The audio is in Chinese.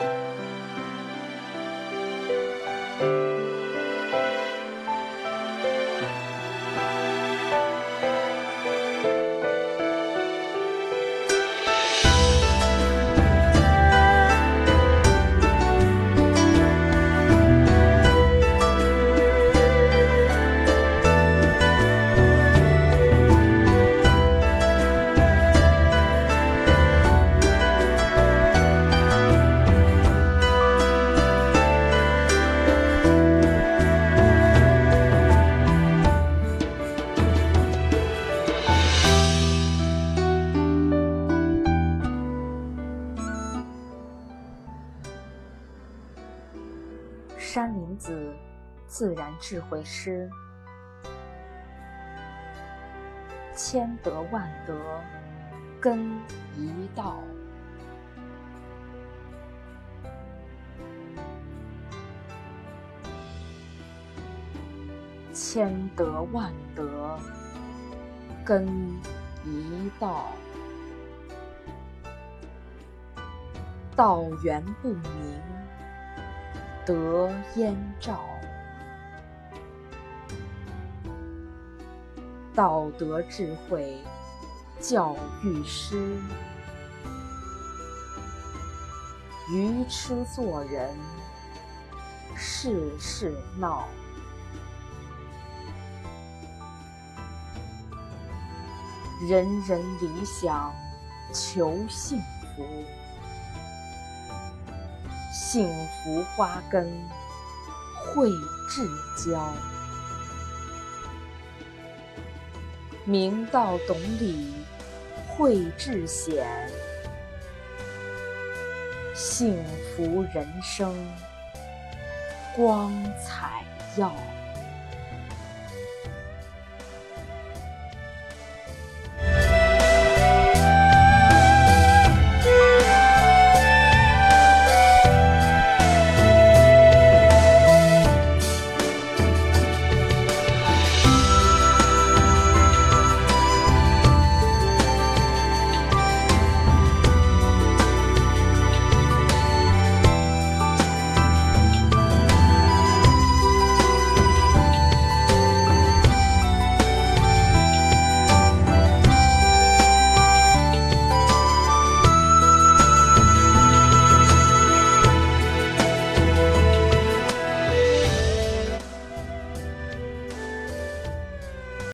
Música 山林子自然智慧师，千德万德根一道，千德万德根一道，道源不明。德焉照，道德智慧教育师，愚痴做人事事闹，人人理想求幸福。幸福花根会至交，明道懂理会至显，幸福人生光彩耀。